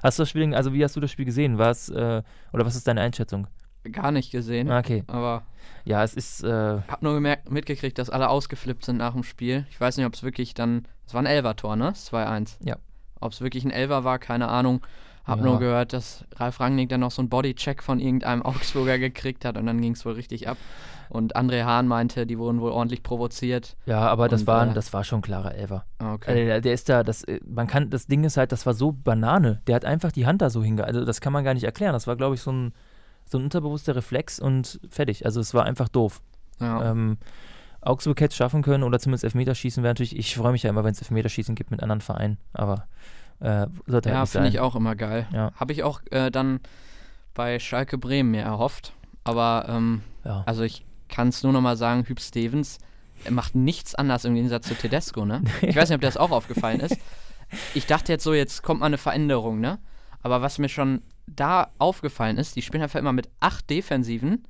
Hast du das Spiel, also wie hast du das Spiel gesehen? War es, äh, oder was ist deine Einschätzung? gar nicht gesehen. Okay. Aber Ja, es ist, äh, hab nur gemerkt, mitgekriegt, dass alle ausgeflippt sind nach dem Spiel. Ich weiß nicht, ob es wirklich dann. Es war ein Elfer-Tor, ne? 2-1. Ja. Ob es wirklich ein Elfer war, keine Ahnung. Hab Ja. nur gehört, dass Ralf Rangnick dann noch so einen Bodycheck von irgendeinem Augsburger gekriegt hat und dann ging es wohl richtig ab. Und André Hahn meinte, die wurden wohl ordentlich provoziert. ja, aber das Und, war, äh, das war schon ein klarer Elfer. Okay. Also der, der ist da, das, äh, man kann, das Ding ist halt, das war so Banane. Der hat einfach die Hand da so hinge, also das kann man gar nicht erklären. Das war, glaube ich, so ein, so ein unterbewusster Reflex und fertig. Also es war einfach doof. ja. Ähm, Augsburg hätte es schaffen können oder zumindest Elfmeterschießen wäre natürlich, ich freue mich ja immer, wenn es Elfmeterschießen gibt mit anderen Vereinen, aber äh, sollte halt ja, finde ich auch immer geil. Ja. Habe ich auch äh, dann bei Schalke Bremen mir erhofft. Aber ähm, Ja. Also ich kann es nur noch mal sagen, Hüb Stevens macht nichts anders im Gegensatz zu Tedesco, ne? Ich weiß nicht, ob dir das auch aufgefallen ist. Ich dachte jetzt so, jetzt kommt mal eine Veränderung, ne? Aber was mir schon da aufgefallen ist, die spielen einfach immer mit acht Defensiven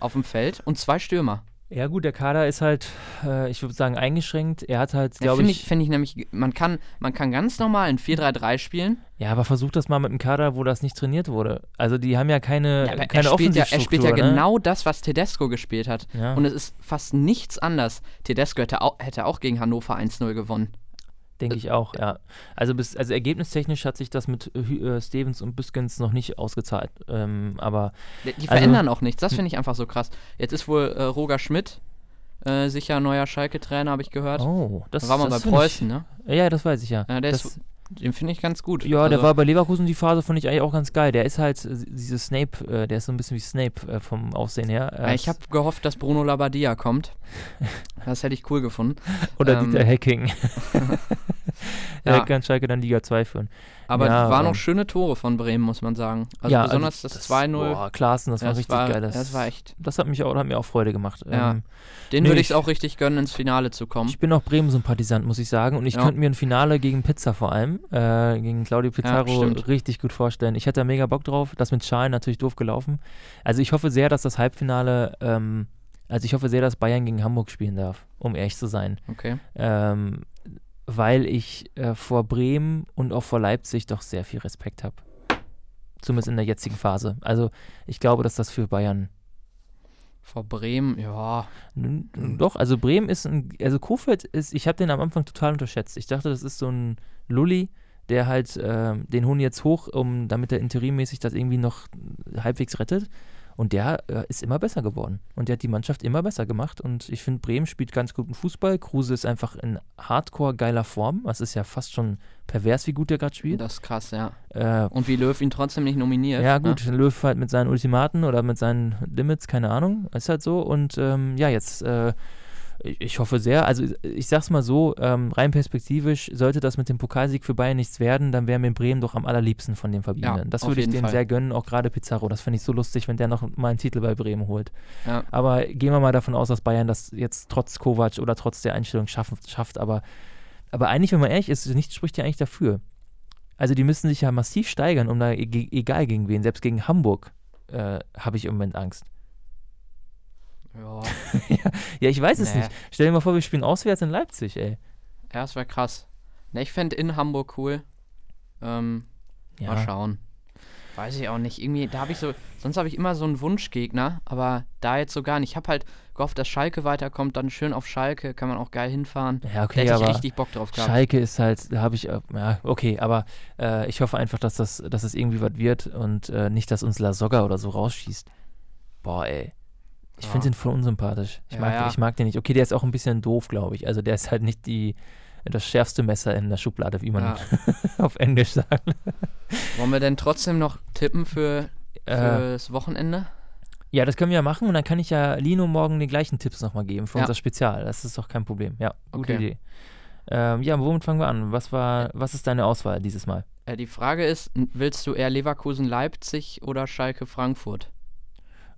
auf dem Feld und zwei Stürmer. Ja gut, der Kader ist halt, äh, ich würde sagen, eingeschränkt. Er hat halt, Ja, glaube Finde ich, ich, find ich nämlich, man kann, man kann ganz normal ein 4-3-3 spielen. ja, aber versuch das mal mit einem Kader, wo das nicht trainiert wurde. Also die haben ja keine, Ja, er, keine spielt ja, er spielt ja ne? genau das, was Tedesco gespielt hat. Ja. Und es ist fast nichts anders. Tedesco hätte auch, hätte auch gegen Hannover 1-0 gewonnen. Denke ich auch, ja. Also, bis, also ergebnistechnisch hat sich das mit äh, äh, Stevens und Büskens noch nicht ausgezahlt. Ähm, aber Die, die Also- verändern auch nichts. Das finde ich einfach so krass. Jetzt ist wohl äh, Roger Schmidt äh, sicher neuer Schalke-Trainer, habe ich gehört. oh, das da war man das bei Preußen, ne? Ich, ja, das weiß ich ja. Ja, der das, ist, den finde ich ganz gut. ja, der Also, war bei Leverkusen die Phase, fand ich eigentlich auch ganz geil. Der ist halt äh, dieses Snape, äh, der ist so ein bisschen wie Snape äh, vom Aussehen her. Äh, ich habe gehofft, dass Bruno Labbadia kommt. Das hätte ich cool gefunden. Oder ähm, Dieter Hacking. Ja. Der kann Schalke dann Liga 2 führen. Aber Ja, waren noch schöne Tore von Bremen, muss man sagen. Also ja, besonders das 2-0. Boah, Klaassen, das war richtig geil. Das, das war echt. das hat, mich auch, hat mir auch Freude gemacht. Ja. Ähm, Den nee, würde ich ich- auch richtig gönnen, ins Finale zu kommen. Ich bin auch Bremen-Sympathisant, muss ich sagen. Und ich Ja. könnte mir ein Finale gegen Pizza vor allem, äh, gegen Claudio Pizarro, richtig gut vorstellen. Ich hätte da mega Bock drauf. Das mit Schalen natürlich doof gelaufen. Also ich hoffe sehr, dass das Halbfinale, ähm, also ich hoffe sehr, dass Bayern gegen Hamburg spielen darf, um ehrlich zu sein. Okay. Ähm, weil ich äh, vor Bremen und auch vor Leipzig doch sehr viel Respekt habe. Zumindest in der jetzigen Phase. Also ich glaube, dass das für Bayern Vor Bremen, ja. Doch, also Bremen ist ein, also Kofeld ist, ich habe den am Anfang total unterschätzt. Ich dachte, das ist so ein Lulli, der halt ähm, den holen jetzt hoch, um damit er interimmäßig das irgendwie noch halbwegs rettet. Und der äh, ist immer besser geworden. Und der hat die Mannschaft immer besser gemacht. Und ich finde, Bremen spielt ganz guten Fußball. Kruse ist einfach in hardcore geiler Form. Das ist ja fast schon pervers, wie gut der gerade spielt. Das ist krass, ja. Äh, Und wie Löw ihn trotzdem nicht nominiert. ja, ne? gut, Löw halt mit seinen Ultimaten oder mit seinen Limits, keine Ahnung, ist halt so. Und ähm, ja, jetzt, äh, ich, hoffe sehr, also ich sag's mal so, ähm, rein perspektivisch, sollte das mit dem Pokalsieg für Bayern nichts werden, dann wäre mir Bremen doch am allerliebsten von den Verbliebenen. Ja, das würde ich denen Fall. sehr gönnen, auch gerade Pizarro. Das finde ich so lustig, wenn der noch mal einen Titel bei Bremen holt. Ja. Aber gehen wir mal davon aus, dass Bayern das jetzt trotz Kovac oder trotz der Einstellung schaffen, schafft. Aber, aber eigentlich, wenn man ehrlich ist, nichts spricht ja eigentlich dafür. Also die müssen sich ja massiv steigern, um da, e- egal gegen wen, selbst gegen Hamburg äh, habe ich im Moment Angst. Ja. Ja, ich weiß es Nee. nicht. Stell dir mal vor, wir spielen auswärts in Leipzig, ey. Ja, das wäre krass. Ne, ich fände in Hamburg cool. Ähm, Ja. Mal schauen. Weiß ich auch nicht. Irgendwie, da habe ich so, sonst habe ich immer so einen Wunschgegner, aber da jetzt so gar nicht. Ich habe halt gehofft, dass Schalke weiterkommt, dann schön auf Schalke, kann man auch geil hinfahren. Ja, Da okay, hätte ich richtig Bock drauf gehabt. Schalke ist halt, da habe ich, äh, ja, okay, aber äh, ich hoffe einfach, dass das, dass es irgendwie was wird und äh, nicht, dass uns La Soga oder so rausschießt. Boah, ey. Ich Ja. finde den voll unsympathisch. Ich, Ja, mag, ja. ich mag den nicht. Okay, der ist auch ein bisschen doof, glaube ich. Also der ist halt nicht die, das schärfste Messer in der Schublade, wie man auf Englisch sagt. Wollen wir denn trotzdem noch tippen für, Äh, fürs Wochenende? ja, das können wir ja machen und dann kann ich ja Lino morgen die gleichen Tipps nochmal geben für unser Spezial. Das ist doch kein Problem. Ja, gute Okay. Idee. Ähm, ja, womit fangen wir an? Was war, was ist deine Auswahl dieses Mal? Äh, die Frage ist, willst du eher Leverkusen-Leipzig oder Schalke-Frankfurt?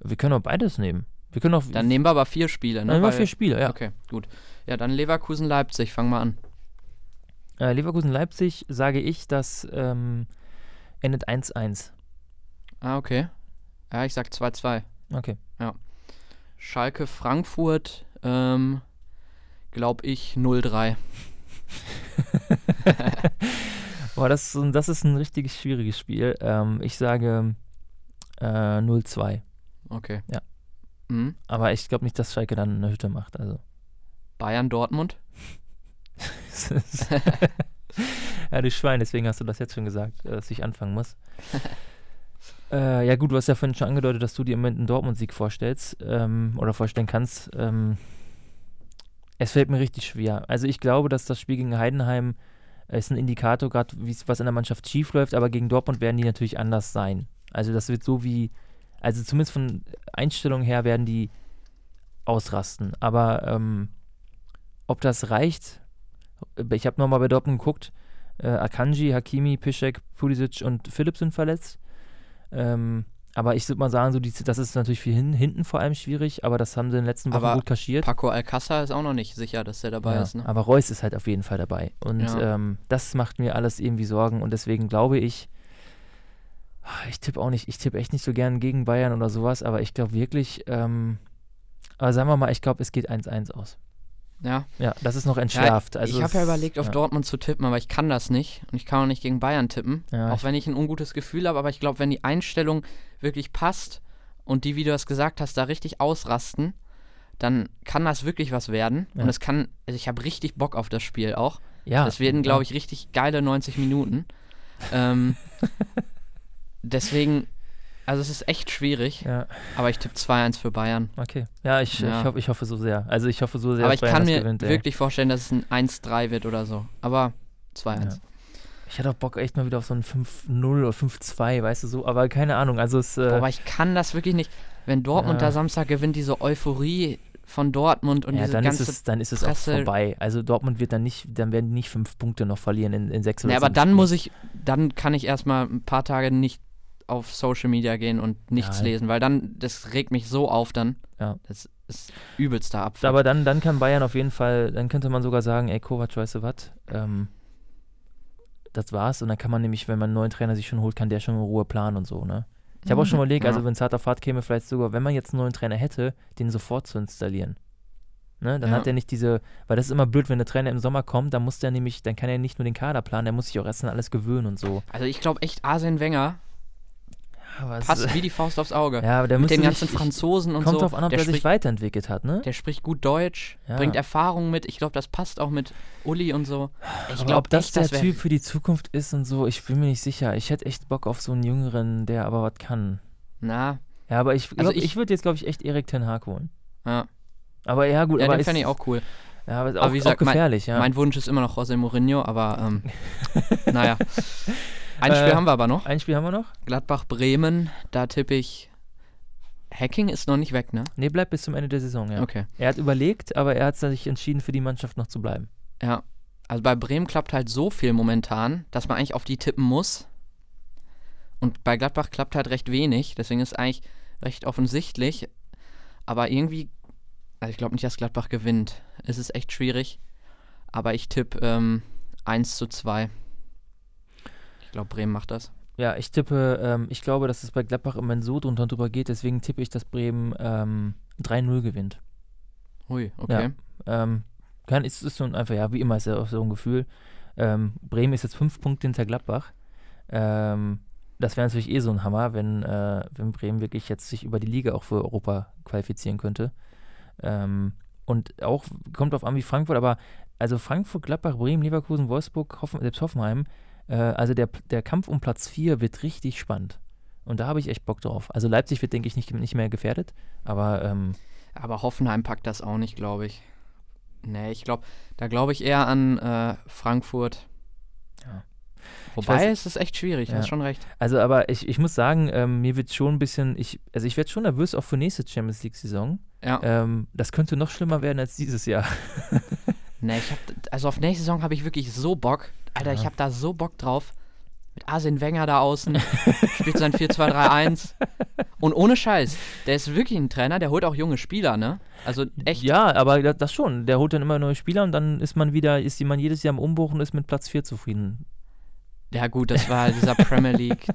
Wir können auch beides nehmen. Wir können auch. Dann nehmen wir aber vier Spiele, ne? Nehmen wir vier Spiele, ja. Okay, gut. Ja, dann Leverkusen-Leipzig, fang mal an. Äh, Leverkusen-Leipzig sage ich, das ähm, endet 1-1. Ah, okay. Ja, ich sag 2-2. Okay. Schalke Frankfurt, ähm, glaube ich 0-3. Boah, das, ist ein- das ist ein richtig schwieriges Spiel. Ähm, ich sage äh, 0-2. Okay. Ja. Mhm. Aber ich glaube nicht, dass Schalke dann eine Hütte macht. Also. Bayern, Dortmund. ja, du Schwein, deswegen hast du das jetzt schon gesagt, äh, dass ich anfangen muss. äh, ja, gut, du hast ja vorhin schon angedeutet, dass du dir im Moment einen Dortmund-Sieg vorstellst ähm, oder vorstellen kannst. Ähm, es fällt mir richtig schwer. Also, ich glaube, dass das Spiel gegen Heidenheim äh, ist ein Indikator, gerade was in der Mannschaft schief läuft, aber gegen Dortmund werden die natürlich anders sein. Also, das wird so wie, also zumindest von Einstellung her werden die ausrasten. Aber ähm, ob das reicht, ich habe nochmal bei Dortmund geguckt, äh, Akanji, Hakimi, Piszek, Pulisic und Philipp sind verletzt. Ähm, aber ich würde mal sagen, so die, das ist natürlich für hin, hinten vor allem schwierig, aber das haben sie in den letzten Wochen Aber gut kaschiert. Paco Alcázar ist auch noch nicht sicher, dass der dabei ja, ist. Ne? Aber Reus ist halt auf jeden Fall dabei. Und Ja. ähm, das macht mir alles irgendwie Sorgen und deswegen glaube ich, ich tippe auch nicht, ich tippe echt nicht so gern gegen Bayern oder sowas, aber ich glaube wirklich, ähm, aber sagen wir mal, ich glaube, es geht 1-1 aus. Ja. Ja, das ist noch Ja, entschärft. also ich habe ja überlegt, auf ja. Dortmund zu tippen, aber ich kann das nicht. Und ich kann auch nicht gegen Bayern tippen. Ja, auch ich- wenn ich ein ungutes Gefühl habe. Aber ich glaube, wenn die Einstellung wirklich passt und die, wie du das gesagt hast, da richtig ausrasten, dann kann das wirklich was werden. Ja. Und es kann, also ich habe richtig Bock auf das Spiel auch. Ja, das werden, glaube ich, richtig geile 90 Minuten. ähm, deswegen, also es ist echt schwierig. Ja, Aber ich tippe 2-1 für Bayern. okay. Ja, ich, Ja. Ich, hoffe, ich hoffe so sehr. Also ich hoffe so sehr, aber dass ich Bayern kann das mir gewinnt, ey. wirklich vorstellen, dass es ein 1-3 wird oder so. Aber 2-1. Ja. Ich hätte auch Bock echt mal wieder auf so ein 5-0 oder 5-2, weißt du so, aber keine Ahnung. Also es, äh, aber ich kann das wirklich nicht. Wenn Dortmund Ja. da Samstag gewinnt, diese Euphorie von Dortmund und ja, diese dann ist ganze. es, dann ist es Presse- auch vorbei. Also Dortmund wird dann nicht, dann werden die nicht fünf Punkte noch verlieren in, in sechs oder Nee, aber dann muss ich, dann kann ich erstmal ein paar Tage nicht auf Social Media gehen und nichts Ja. lesen, weil dann, das regt mich so auf dann. Ja. Das ist übelster Abfuck. Aber dann, dann kann Bayern auf jeden Fall, dann könnte man sogar sagen, ey Kovac, weißt du was, ähm, das war's. Und dann kann man nämlich, wenn man einen neuen Trainer sich schon holt, kann der schon in Ruhe planen und so, ne? Ich habe auch schon Mhm, überlegt, ja. also wenn es hart auf hart käme, vielleicht sogar, wenn man jetzt einen neuen Trainer hätte, den sofort zu installieren. Ne? Dann Ja. hat er nicht diese, weil das ist immer blöd, wenn der Trainer im Sommer kommt, dann muss der nämlich, dann kann er nicht nur den Kader planen, der muss sich auch erst an alles gewöhnen und so. Also ich glaube echt, Arsene Wenger Es- passt wie die Faust aufs Auge. ja, aber der Mit den ganzen sich, Franzosen und kommt so. drauf an, ob der, der, sich spricht, weiterentwickelt hat, ne? der spricht gut Deutsch, Ja. bringt Erfahrung mit. Ich glaube, das passt auch mit Uli und so. Ich glaube, ob das echt, der das Typ für die Zukunft ist und so, ich bin mir nicht sicher. Ich hätte echt Bock auf so einen Jüngeren, der aber was kann. Na, Ja, aber ich, Also ich, ich- würde jetzt, glaube ich, echt Erik Ten Hag holen. ja. Aber ja, gut, Ja, aber den fände ich auch cool. Ja, aber auch, wie gesagt, gefährlich, ja. Mein Wunsch ist immer noch José Mourinho, aber ähm, naja. Ein Spiel Äh, haben wir aber noch. Ein Spiel haben wir noch? Gladbach-Bremen, da tippe ich. Hacking ist noch nicht weg, ne? Nee, bleibt bis zum Ende der Saison, ja. Okay. Er hat überlegt, aber er hat sich entschieden, für die Mannschaft noch zu bleiben. Ja. Also bei Bremen klappt halt so viel momentan, dass man eigentlich auf die tippen muss. Und bei Gladbach klappt halt recht wenig, deswegen ist eigentlich recht offensichtlich. Aber irgendwie, also ich glaube nicht, dass Gladbach gewinnt. Es ist echt schwierig. Aber ich tippe ähm, 1 zu 2. Ich glaube, Bremen macht das. Ja, ich tippe, ähm, ich glaube, dass es bei Gladbach im Moment so drunter und drüber geht, deswegen tippe ich, dass Bremen ähm, 3-0 gewinnt. Hui, okay. Ähm, kann, es ist so ein, einfach, ja, wie immer ist ja auch so ein Gefühl. Ähm, Bremen ist jetzt fünf Punkte hinter Gladbach. Ähm, das wäre natürlich eh so ein Hammer, wenn, äh, wenn Bremen wirklich jetzt sich über die Liga auch für Europa qualifizieren könnte. Ähm, und auch kommt drauf an wie Frankfurt, aber also Frankfurt, Gladbach, Bremen, Leverkusen, Wolfsburg, Hoffen, selbst Hoffenheim, äh, also der, der Kampf um Platz 4 wird richtig spannend. Und da habe ich echt Bock drauf. Also Leipzig wird, denke ich, nicht, nicht mehr gefährdet, aber ähm, Aber Hoffenheim packt das auch nicht, glaube ich. Nee, ich glaube, da glaube ich eher an äh, Frankfurt. Ja. Wobei, weiß- es ist echt schwierig, du Ja. hast schon recht. Also, aber ich, ich muss sagen, ähm, mir wird schon ein bisschen, ich, also ich werde schon nervös auch für nächste Champions League-Saison. Ja. Ähm, das könnte noch schlimmer werden als dieses Jahr. Nee, ich hab, also auf nächste Saison habe ich wirklich so Bock. Alter, ich Ja. habe da so Bock drauf. Mit Arsene Wenger da außen, spielt sein 4-2-3-1. Und ohne Scheiß, der ist wirklich ein Trainer, der holt auch junge Spieler, ne? Also echt. Ja, aber das, das schon. Der holt dann immer neue Spieler und dann ist man wieder, ist man jedes Jahr im Umbruch und ist mit Platz 4 zufrieden. Ja, gut, das war dieser Premier League.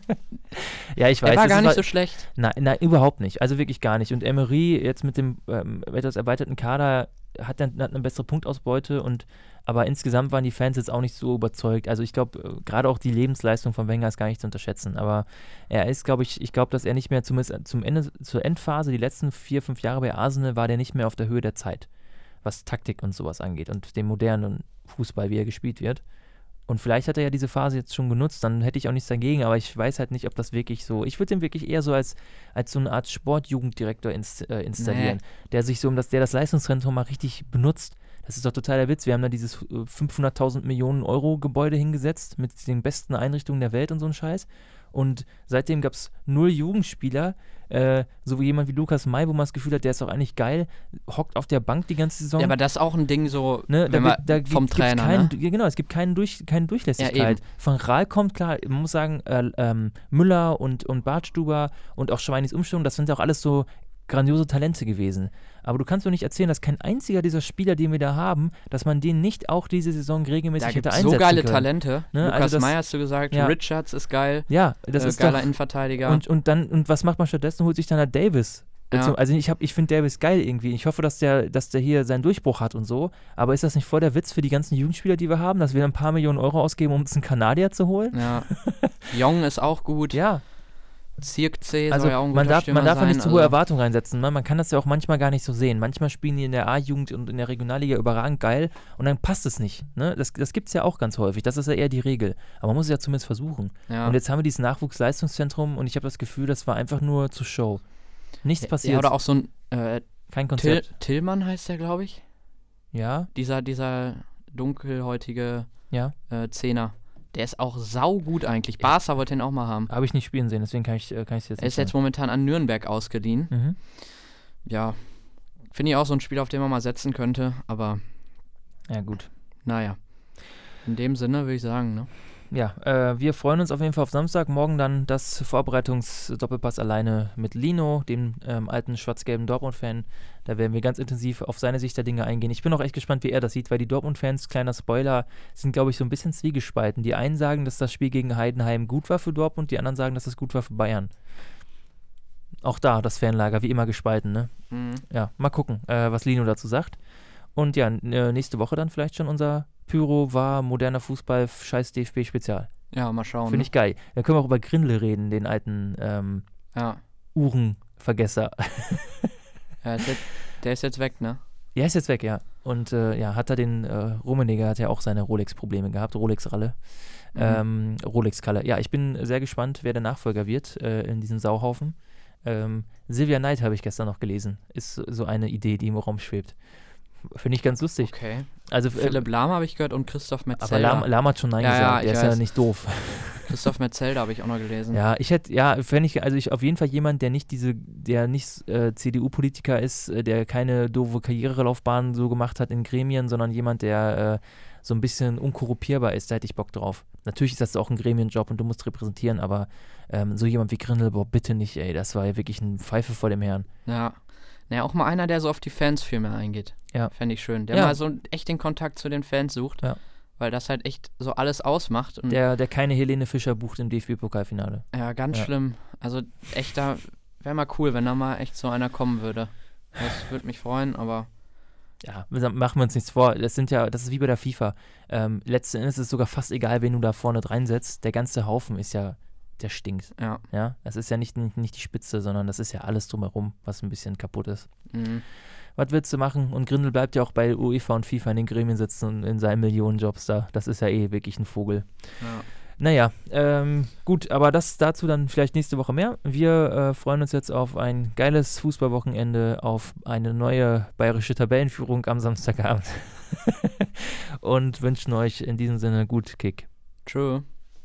Ja, ich weiß. Er war gar nicht halt- so schlecht. Nein, nein, überhaupt nicht. Also wirklich gar nicht. Und Emery jetzt mit dem ähm, etwas erweiterten Kader hat dann hat eine bessere Punktausbeute und aber insgesamt waren die Fans jetzt auch nicht so überzeugt. Also ich glaube, äh, gerade auch die Lebensleistung von Wenger ist gar nicht zu unterschätzen. Aber er ist, glaube ich, ich glaube, dass er nicht mehr zumindest zum Ende, zur Endphase, die letzten vier, fünf Jahre bei Arsenal, war der nicht mehr auf der Höhe der Zeit, was Taktik und sowas angeht und den modernen Fußball, wie er gespielt wird. Und vielleicht hat er ja diese Phase jetzt schon genutzt, dann hätte ich auch nichts dagegen, aber ich weiß halt nicht, ob das wirklich so. Ich würde den wirklich eher so als, als so eine Art Sportjugenddirektor ins, äh, installieren, der sich so um das, der das Leistungszentrum mal richtig benutzt. Das ist doch total der Witz. Wir haben da dieses äh, 500.000 Millionen Euro Gebäude hingesetzt mit den besten Einrichtungen der Welt und so ein Scheiß. Und seitdem gab es null Jugendspieler, äh, so wie jemand wie Lukas May, wo man das Gefühl hat, der ist doch eigentlich geil, hockt auf der Bank die ganze Saison. Ja, aber das ist auch ein Ding so, Ne, wenn da, wir wird- da vom Trainer, keinen, ne? ja, genau, es gibt keinen Durch, keine Durchlässigkeit. eben. Von Rahl kommt klar, man muss sagen, äh, ähm, Müller und, und Bartstuber und auch Schweinis Umstellung, das sind ja auch alles so grandiose Talente gewesen. Aber du kannst mir nicht erzählen, dass kein einziger dieser Spieler, den wir da haben, dass man den nicht auch diese Saison regelmäßig Da hätte einsetzen so geile können. Talente. Ne, Lukas also das- Meyer hast du gesagt, ja. Richards ist geil, Ja, das äh, ist geiler doch, Innenverteidiger. und, und dann, und was macht man stattdessen? Holt sich dann der Davis. Ja. Also ich, hab- ich finde Davis geil irgendwie. Ich hoffe, dass der, dass der hier seinen Durchbruch hat und so. Aber ist das nicht voll der Witz für die ganzen Jugendspieler, die wir haben, dass wir ein paar Millionen Euro ausgeben, um uns einen Kanadier zu holen? ja. Jong ist auch gut. Ja, Zirkzee also ja man darf, man darf ja sein. nicht zu hohe also, Erwartungen reinsetzen. Ne? Man kann das ja auch manchmal gar nicht so sehen. Manchmal spielen die in der A-Jugend und in der Regionalliga überragend geil und dann passt es nicht. Ne? Das, das gibt es ja auch ganz häufig. Das ist ja eher die Regel. Aber man muss es ja zumindest versuchen. ja. Und jetzt haben wir dieses Nachwuchsleistungszentrum und ich habe das Gefühl, das war einfach nur zur Show. Nichts passiert. Ja, oder auch so ein äh, Kein Till, Konzept. Tillmann heißt der, glaube ich. Ja, Dieser, dieser dunkelhäutige ja. äh, Zehner. Der ist auch saugut eigentlich. Barca wollte ihn auch mal haben. Habe ich nicht spielen sehen, deswegen kann ich es kann ich's jetzt Er ist nicht jetzt momentan an Nürnberg ausgeliehen. Mhm. Ja, finde ich auch so ein Spiel, auf den man mal setzen könnte. Aber Ja, gut. naja. In dem Sinne würde ich sagen, ne? Ja, äh, wir freuen uns auf jeden Fall auf Samstag. Morgen dann das Vorbereitungsdoppelpass alleine mit Lino, dem ähm, alten schwarz-gelben Dortmund-Fan. Da werden wir ganz intensiv auf seine Sicht der Dinge eingehen. Ich bin auch echt gespannt, wie er das sieht, weil die Dortmund-Fans, kleiner Spoiler, sind, glaube ich, so ein bisschen zwiegespalten. Die einen sagen, dass das Spiel gegen Heidenheim gut war für Dortmund, die anderen sagen, dass es gut war für Bayern. Auch da das Fanlager, wie immer gespalten, ne? Mhm. ja, mal gucken, äh, was Lino dazu sagt. Und ja, äh, nächste Woche dann vielleicht schon unser Pyro war moderner Fußball, scheiß DFB-Spezial. Ja, mal schauen. Finde ich geil. Dann können wir auch über Grindel reden, den alten ähm, ne? Ja. Uhrenvergesser. ja ist jetzt, der ist jetzt weg, ne? Ja, ist jetzt weg, ja. Und äh, ja, hat er den äh, Rummenigge hat ja auch seine Rolex-Probleme gehabt, Rolex-Ralle. Mhm. Ähm, Rolex-Kalle. Ja, ich bin sehr gespannt, wer der Nachfolger wird äh, in diesem Sauhaufen. Ähm, Sylvia Knight habe ich gestern noch gelesen. Ist so eine Idee, die im Raum schwebt. Finde ich ganz lustig. Okay. Also, äh, Philipp Lahm habe ich gehört und Christoph aber Metzelder. Lahm, Lahm hat schon Nein Ja, ja, gesagt. ich Der ist ja nicht doof. Christoph Metzelder habe ich auch noch gelesen. Ja, ich hätte, ja, fände ich, also ich auf jeden Fall jemand, der nicht diese, der nicht äh, CDU-Politiker ist, äh, der keine doofe Karrierelaufbahn so gemacht hat in Gremien, sondern jemand, der äh, so ein bisschen unkorrupierbar ist, da hätte ich Bock drauf. Natürlich ist das auch ein Gremienjob und du musst repräsentieren, aber ähm, so jemand wie Grindel, boah, bitte nicht, ey, das war ja wirklich ein Pfeife vor dem Herrn. Ja. Naja, auch mal einer, der so auf die Fans viel mehr eingeht. Ja. Fände ich schön. Der Ja. mal so echt den Kontakt zu den Fans sucht. Ja. Weil das halt echt so alles ausmacht. Und Der, der keine Helene Fischer bucht im DFB-Pokalfinale. ja, ganz Ja. schlimm. Also echt da wäre mal cool, wenn da mal echt so einer kommen würde. Das würde mich freuen, aber ja, machen wir uns nichts vor. Das sind ja, das ist wie bei der FIFA. Ähm, letzten Endes ist es sogar fast egal, wen du da vorne reinsetzt. Der ganze Haufen ist ja, der stinkt. ja. Ja, das ist ja nicht, nicht, nicht die Spitze, sondern das ist ja alles drumherum, was ein bisschen kaputt ist. Mhm. Was willst du machen? Und Grindel bleibt ja auch bei UEFA und FIFA in den Gremien sitzen und in seinen Millionenjobs da. Das ist ja eh wirklich ein Vogel. ja. Naja, ähm, gut, aber das dazu dann vielleicht nächste Woche mehr. Wir äh, freuen uns jetzt auf ein geiles Fußballwochenende, auf eine neue bayerische Tabellenführung am Samstagabend und wünschen euch in diesem Sinne gut Kick. True.